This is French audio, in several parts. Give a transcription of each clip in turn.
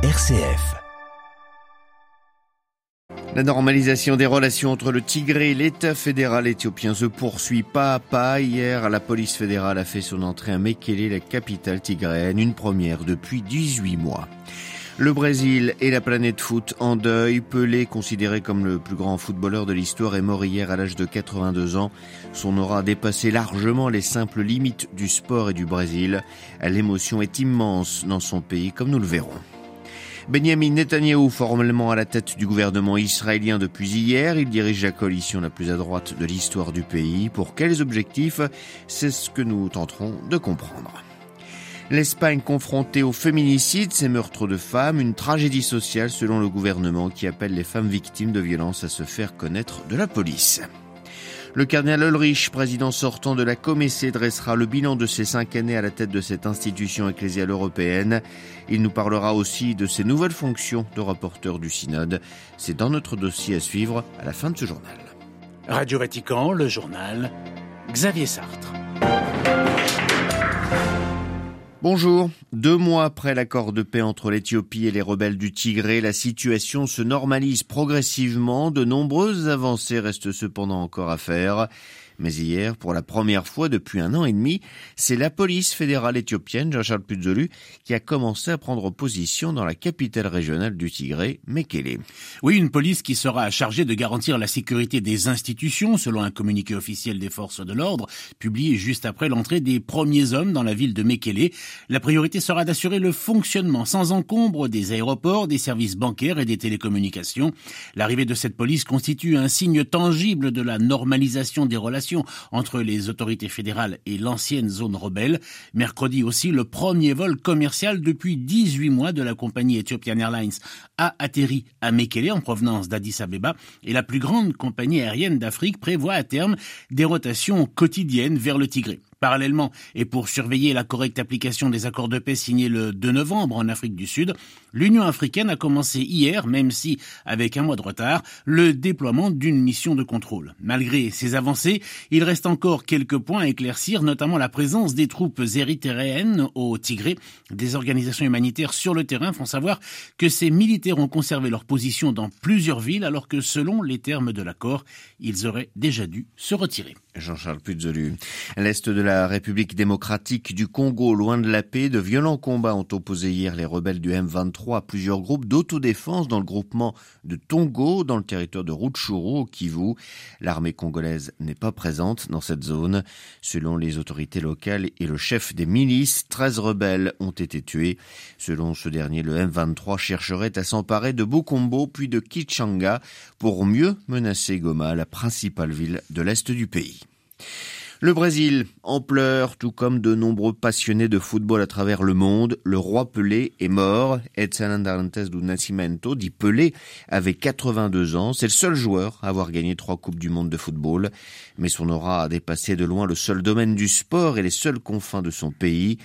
RCF. La normalisation des relations entre le Tigré et l'État fédéral éthiopien se poursuit pas à pas. Hier, la police fédérale a fait son entrée à Mekele, la capitale tigréenne, une première depuis 18 mois. Le Brésil et la planète foot en deuil. Pelé, considéré comme le plus grand footballeur de l'histoire, est mort hier à l'âge de 82 ans. Son aura dépassé largement les simples limites du sport et du Brésil. L'émotion est immense dans son pays, comme nous le verrons. Benjamin Netanyahu, formellement à la tête du gouvernement israélien depuis hier, il dirige la coalition la plus à droite de l'histoire du pays. Pour quels objectifs? C'est ce que nous tenterons de comprendre. L'Espagne confrontée au féminicide, ces meurtres de femmes, une tragédie sociale selon le gouvernement qui appelle les femmes victimes de violences à se faire connaître de la police. Le cardinal Ulrich, président sortant de la Comessé, dressera le bilan de ses cinq années à la tête de cette institution ecclésiale européenne. Il nous parlera aussi de ses nouvelles fonctions de rapporteur du synode. C'est dans notre dossier à suivre à la fin de ce journal. Radio Vatican, le journal, Xavier Sartre. Bonjour. Deux mois après l'accord de paix entre l'Éthiopie et les rebelles du Tigré, la situation se normalise progressivement. De nombreuses avancées restent cependant encore à faire. Mais hier, pour la première fois depuis un an et demi, c'est la police fédérale éthiopienne, Jean-Charles Puzolu, qui a commencé à prendre position dans la capitale régionale du Tigré, Mekele. Oui, une police qui sera chargée de garantir la sécurité des institutions, selon un communiqué officiel des forces de l'ordre, publié juste après l'entrée des premiers hommes dans la ville de Mekele. La priorité sera d'assurer le fonctionnement sans encombre des aéroports, des services bancaires et des télécommunications. L'arrivée de cette police constitue un signe tangible de la normalisation des relations entre les autorités fédérales et l'ancienne zone rebelle. Mercredi aussi, le premier vol commercial depuis 18 mois de la compagnie Ethiopian Airlines a atterri à Mekele en provenance d'Addis Abeba et la plus grande compagnie aérienne d'Afrique prévoit à terme des rotations quotidiennes vers le Tigré. Parallèlement, et pour surveiller la correcte application des accords de paix signés le 2 novembre en Afrique du Sud, l'Union africaine a commencé hier, même si avec un mois de retard, le déploiement d'une mission de contrôle. Malgré ces avancées, il reste encore quelques points à éclaircir, notamment la présence des troupes érythréennes au Tigré. Des organisations humanitaires sur le terrain font savoir que ces militaires ont conservé leur position dans plusieurs villes, alors que selon les termes de l'accord, ils auraient déjà dû se retirer. Jean-Charles. L'Est de la République démocratique du Congo, loin de la paix, de violents combats ont opposé hier les rebelles du M23 à plusieurs groupes d'autodéfense dans le groupement de Tongo, dans le territoire de Rutshuru, au Kivu. L'armée congolaise n'est pas présente dans cette zone. Selon les autorités locales et le chef des milices, 13 rebelles ont été tués. Selon ce dernier, le M23 chercherait à s'emparer de Bukombo puis de Kichanga pour mieux menacer Goma, la principale ville de l'Est du pays. Le Brésil en pleurs, tout comme de nombreux passionnés de football à travers le monde. Le roi Pelé est mort. Edson Arantes do Nascimento, dit Pelé, avait 82 ans. C'est le seul joueur à avoir gagné trois Coupes du Monde de football. Mais son aura a dépassé de loin le seul domaine du sport et les seuls confins de son pays.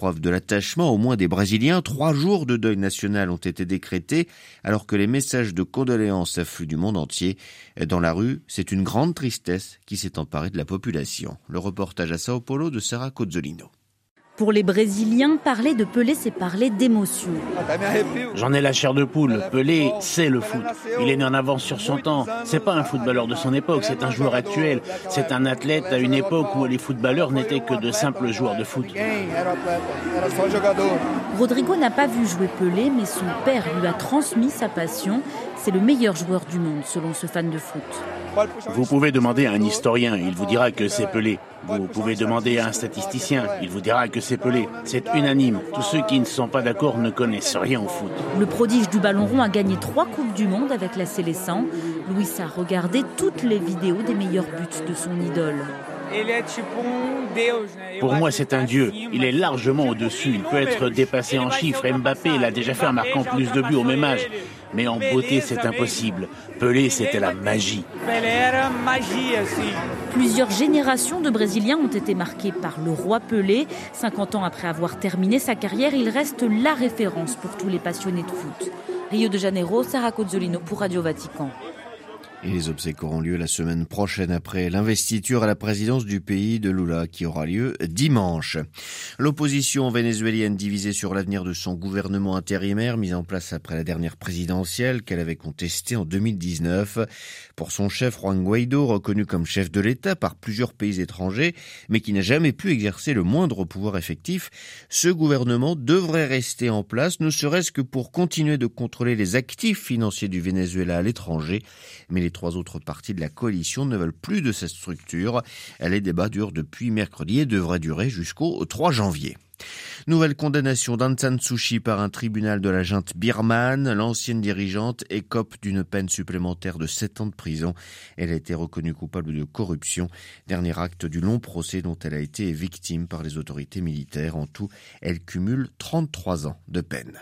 Preuve de l'attachement au moins des Brésiliens, trois jours de deuil national ont été décrétés alors que les messages de condoléances affluent du monde entier. Dans la rue, c'est une grande tristesse qui s'est emparée de la population. Le reportage à Sao Paulo de Sarah Cozzolino. Pour les Brésiliens, parler de Pelé, c'est parler d'émotion. J'en ai la chair de poule. Pelé, c'est le foot. Il est né en avance sur son temps. C'est pas un footballeur de son époque, c'est un joueur actuel. C'est un athlète à une époque où les footballeurs n'étaient que de simples joueurs de foot. Rodrigo n'a pas vu jouer Pelé, mais son père lui a transmis sa passion. C'est le meilleur joueur du monde, selon ce fan de foot. Vous pouvez demander à un historien, il vous dira que c'est Pelé. Vous pouvez demander à un statisticien, il vous dira que c'est Pelé. C'est unanime. Tous ceux qui ne sont pas d'accord ne connaissent rien au foot. Le prodige du ballon rond a gagné trois Coupes du Monde avec la Célestin. Louis a regardé toutes les vidéos des meilleurs buts de son idole. Pour moi, c'est un dieu. Il est largement au-dessus. Il peut être dépassé en chiffres. Mbappé l'a déjà fait en marquant plus de buts au même âge. Mais en beauté, c'est impossible. Pelé, c'était la magie. Plusieurs générations de Brésiliens ont été marquées par le roi Pelé. 50 ans après avoir terminé sa carrière, il reste la référence pour tous les passionnés de foot. Rio de Janeiro, Sarah Cozzolino pour Radio Vatican. Et les obsèques auront lieu la semaine prochaine après l'investiture à la présidence du pays de Lula qui aura lieu dimanche. L'opposition vénézuélienne divisée sur l'avenir de son gouvernement intérimaire mis en place après la dernière présidentielle qu'elle avait contestée en 2019. Pour son chef Juan Guaido, reconnu comme chef de l'État par plusieurs pays étrangers, mais qui n'a jamais pu exercer le moindre pouvoir effectif, ce gouvernement devrait rester en place, ne serait-ce que pour continuer de contrôler les actifs financiers du Venezuela à l'étranger. Mais trois autres parties de la coalition ne veulent plus de cette structure. Les débats durent depuis mercredi et devraient durer jusqu'au 3 janvier. Nouvelle condamnation d'Aung San Suu Kyi par un tribunal de la junte birmane. L'ancienne dirigeante écope d'une peine supplémentaire de 7 ans de prison. Elle a été reconnue coupable de corruption, dernier acte du long procès dont elle a été victime par les autorités militaires. En tout, elle cumule 33 ans de peine.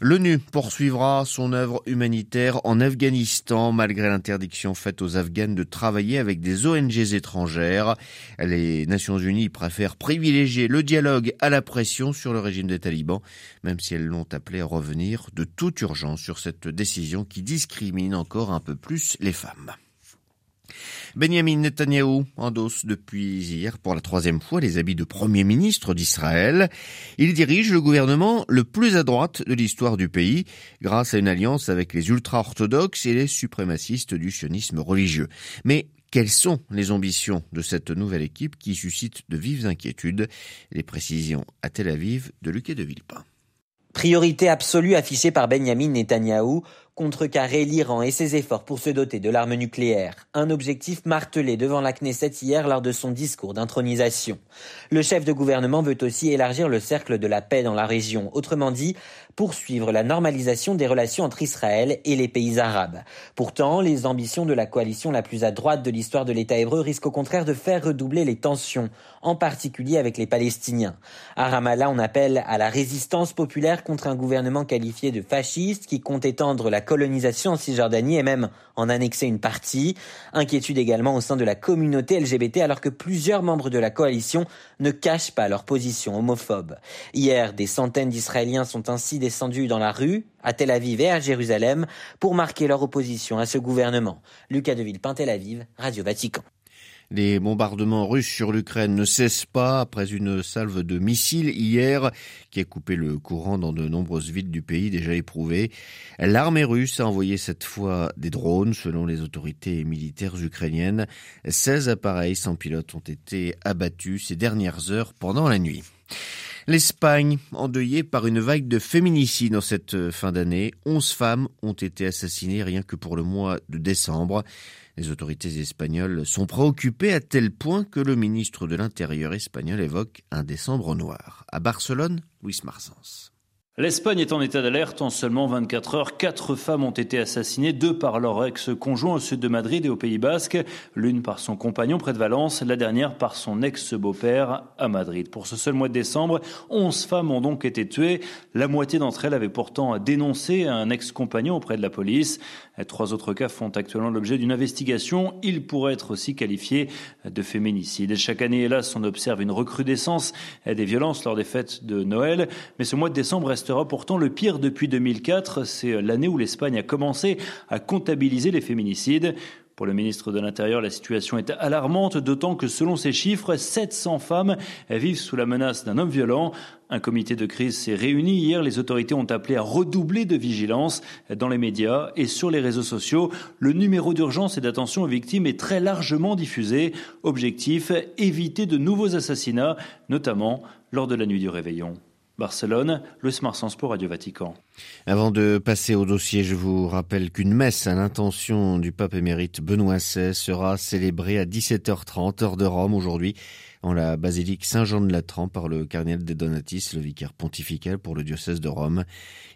L'ONU poursuivra son œuvre humanitaire en Afghanistan malgré l'interdiction faite aux Afghanes de travailler avec des ONG étrangères. Les Nations Unies préfèrent privilégier le dialogue à la pression sur le régime des talibans, même si elles l'ont appelé à revenir de toute urgence sur cette décision qui discrimine encore un peu plus les femmes. Benjamin Netanyahu endosse depuis hier pour la troisième fois les habits de Premier ministre d'Israël. Il dirige le gouvernement le plus à droite de l'histoire du pays grâce à une alliance avec les ultra-orthodoxes et les suprémacistes du sionisme religieux. Mais quelles sont les ambitions de cette nouvelle équipe qui suscite de vives inquiétudes? Les précisions à Tel Aviv de Luc de Villepin. Priorité absolue affichée par Benjamin Netanyahou, contrecarrer l'Iran et ses efforts pour se doter de l'arme nucléaire, un objectif martelé devant la Knesset hier lors de son discours d'intronisation. Le chef de gouvernement veut aussi élargir le cercle de la paix dans la région, autrement dit, poursuivre la normalisation des relations entre Israël et les pays arabes. Pourtant, les ambitions de la coalition la plus à droite de l'histoire de l'État hébreu risquent au contraire de faire redoubler les tensions, en particulier avec les Palestiniens. À Ramallah, on appelle à la résistance populaire contre un gouvernement qualifié de fasciste qui compte étendre la colonisation en Cisjordanie et même en annexer une partie. Inquiétude également au sein de la communauté LGBT alors que plusieurs membres de la coalition ne cachent pas leur position homophobe. Hier, des centaines d'Israéliens sont ainsi descendus dans la rue, à Tel Aviv et à Jérusalem, pour marquer leur opposition à ce gouvernement. Lucas Deville, Tel Aviv, Radio Vatican. Les bombardements russes sur l'Ukraine ne cessent pas après une salve de missiles hier qui a coupé le courant dans de nombreuses villes du pays déjà éprouvées. L'armée russe a envoyé cette fois des drones selon les autorités militaires ukrainiennes. 16 appareils sans pilote ont été abattus ces dernières heures pendant la nuit. L'Espagne, endeuillée par une vague de féminicides en cette fin d'année, 11 femmes ont été assassinées rien que pour le mois de décembre. Les autorités espagnoles sont préoccupées à tel point que le ministre de l'Intérieur espagnol évoque un décembre noir. À Barcelone, Luis Marsens. L'Espagne est en état d'alerte. En seulement 24 heures, quatre femmes ont été assassinées, deux par leur ex-conjoint au sud de Madrid et au Pays Basque, l'une par son compagnon près de Valence, la dernière par son ex-beau-père à Madrid. Pour ce seul mois de décembre, 11 femmes ont donc été tuées. La moitié d'entre elles avaient pourtant dénoncé un ex-compagnon auprès de la police. Trois autres cas font actuellement l'objet d'une investigation. Ils pourraient être aussi qualifiés de féminicide. Chaque année, hélas, on observe une recrudescence des violences lors des fêtes de Noël. Mais ce mois de décembre reste restera pourtant le pire depuis 2004. C'est l'année où l'Espagne a commencé à comptabiliser les féminicides. Pour le ministre de l'Intérieur, la situation est alarmante, d'autant que selon ces chiffres, 700 femmes vivent sous la menace d'un homme violent. Un comité de crise s'est réuni hier. Les autorités ont appelé à redoubler de vigilance dans les médias et sur les réseaux sociaux. Le numéro d'urgence et d'attention aux victimes est très largement diffusé. Objectif, éviter de nouveaux assassinats, notamment lors de la nuit du réveillon. Barcelone, Luis Marsens pour Radio Vatican. Avant de passer au dossier, je vous rappelle qu'une messe à l'intention du pape émérite Benoît XVI sera célébrée à 17h30 heure de Rome aujourd'hui en la basilique Saint-Jean de Latran par le cardinal de Donatis, le vicaire pontifical pour le diocèse de Rome.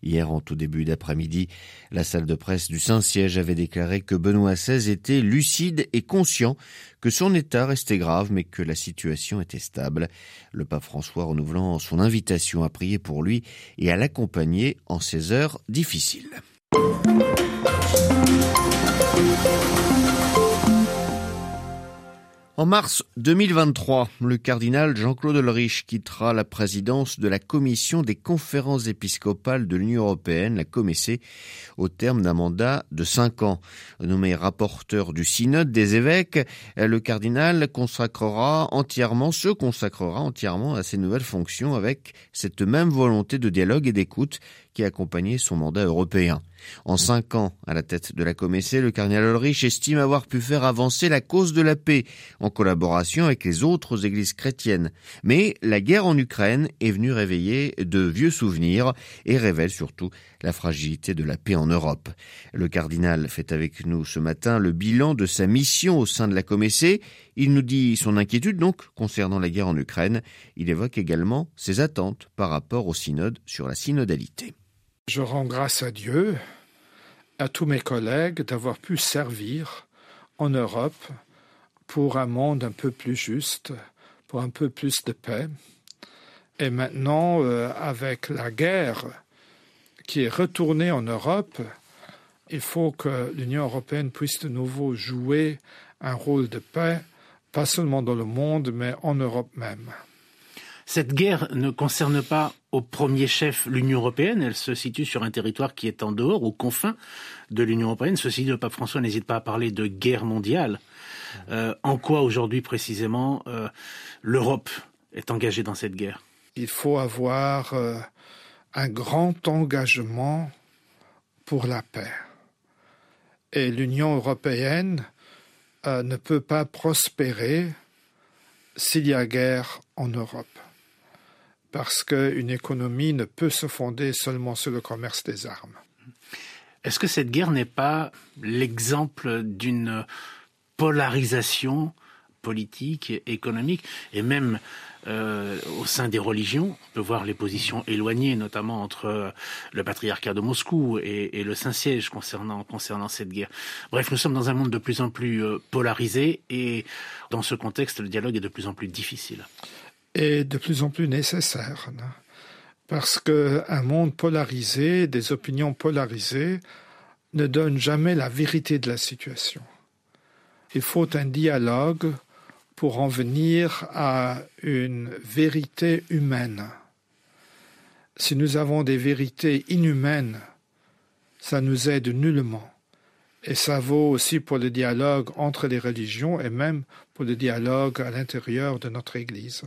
Hier, en tout début d'après-midi, la salle de presse du Saint-Siège avait déclaré que Benoît XVI était lucide et conscient que son état restait grave mais que la situation était stable. Le pape François renouvelant son invitation à prier pour lui et à l'accompagner en ces heures difficiles. En mars 2023, le cardinal Jean-Claude Ulrich quittera la présidence de la commission des conférences épiscopales de l'Union européenne, la COMEC, au terme d'un mandat de cinq ans. Nommé rapporteur du synode des évêques, le cardinal consacrera entièrement, se consacrera entièrement à ses nouvelles fonctions avec cette même volonté de dialogue et d'écoute qui a accompagné son mandat européen. En cinq ans, à la tête de la Comessée, le cardinal Ulrich estime avoir pu faire avancer la cause de la paix, collaboration avec les autres églises chrétiennes. Mais la guerre en Ukraine est venue réveiller de vieux souvenirs et révèle surtout la fragilité de la paix en Europe. Le cardinal fait avec nous ce matin le bilan de sa mission au sein de la Comessée. Il nous dit son inquiétude donc concernant la guerre en Ukraine. Il évoque également ses attentes par rapport au synode sur la synodalité. Je rends grâce à Dieu, à tous mes collègues d'avoir pu servir en Europe pour un monde un peu plus juste, pour un peu plus de paix. Et maintenant, euh, avec la guerre qui est retournée en Europe, il faut que l'Union européenne puisse de nouveau jouer un rôle de paix, pas seulement dans le monde, mais en Europe même. Cette guerre ne concerne pas au premier chef l'Union européenne, elle se situe sur un territoire qui est en dehors, aux confins de l'Union européenne. Ceci dit, le pape François n'hésite pas à parler de guerre mondiale. Euh, en quoi aujourd'hui précisément euh, l'Europe est engagée dans cette guerre? Il faut avoir euh, un grand engagement pour la paix. Et l'Union européenne ne peut pas prospérer s'il y a guerre en Europe parce qu'une économie ne peut se fonder seulement sur le commerce des armes. Est-ce que cette guerre n'est pas l'exemple d'une polarisation politique, économique et même euh, au sein des religions. On peut voir les positions éloignées, notamment entre le patriarcat de Moscou et, le Saint-Siège concernant, concernant cette guerre. Bref, nous sommes dans un monde de plus en plus euh, polarisé et dans ce contexte, le dialogue est de plus en plus difficile est de plus en plus nécessaire. Parce qu'un monde polarisé, des opinions polarisées, ne donne jamais la vérité de la situation. Il faut un dialogue pour en venir à une vérité humaine. Si nous avons des vérités inhumaines, ça nous aide nullement. Et ça vaut aussi pour le dialogue entre les religions et même pour le dialogue à l'intérieur de notre Église.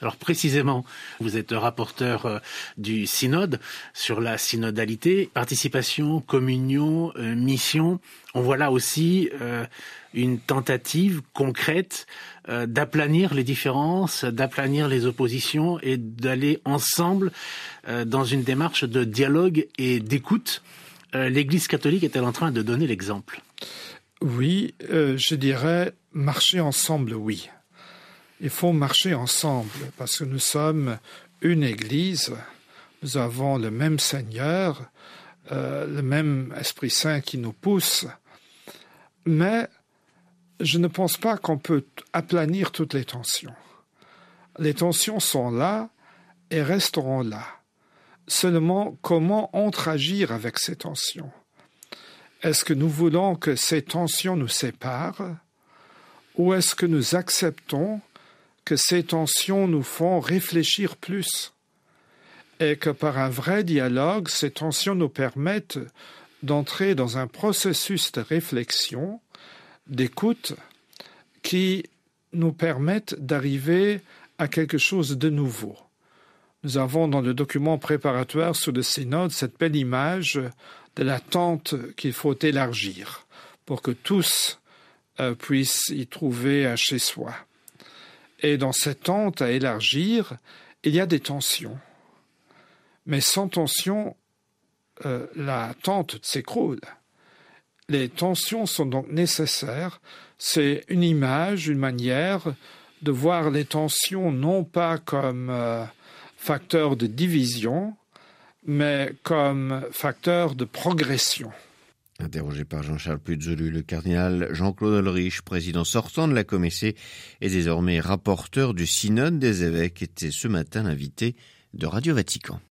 Alors précisément, vous êtes rapporteur euh, du synode sur la synodalité, participation, communion, euh, mission. On voit là aussi euh, une tentative concrète d'aplanir les différences, d'aplanir les oppositions et d'aller ensemble dans une démarche de dialogue et d'écoute. L'Église catholique est-elle en train de donner l'exemple? Oui, je dirais marcher ensemble, oui il faut marcher ensemble parce que nous sommes une Église, nous avons le même Seigneur, euh, le même Esprit Saint qui nous pousse, mais je ne pense pas qu'on peut aplanir toutes les tensions. Les tensions sont là et resteront là. Seulement, comment agir avec ces tensions? Est-ce que nous voulons que ces tensions nous séparent ou est-ce que nous acceptons que ces tensions nous font réfléchir plus et que par un vrai dialogue, ces tensions nous permettent d'entrer dans un processus de réflexion, d'écoute, qui nous permettent d'arriver à quelque chose de nouveau. Nous avons dans le document préparatoire sur le synode cette belle image de la tente qu'il faut élargir pour que tous euh, puissent y trouver un chez soi. Et dans cette tente à élargir, il y a des tensions. Mais sans tension, euh, la tente s'écroule. Les tensions sont donc nécessaires. C'est une image, une manière de voir les tensions non pas comme euh, facteur de division, mais comme facteur de progression. Interrogé par Jean-Charles Puzolu, le cardinal Jean-Claude Ulrich, président sortant de la Comessée et désormais rapporteur du synode des évêques, était ce matin l'invité de Radio Vatican.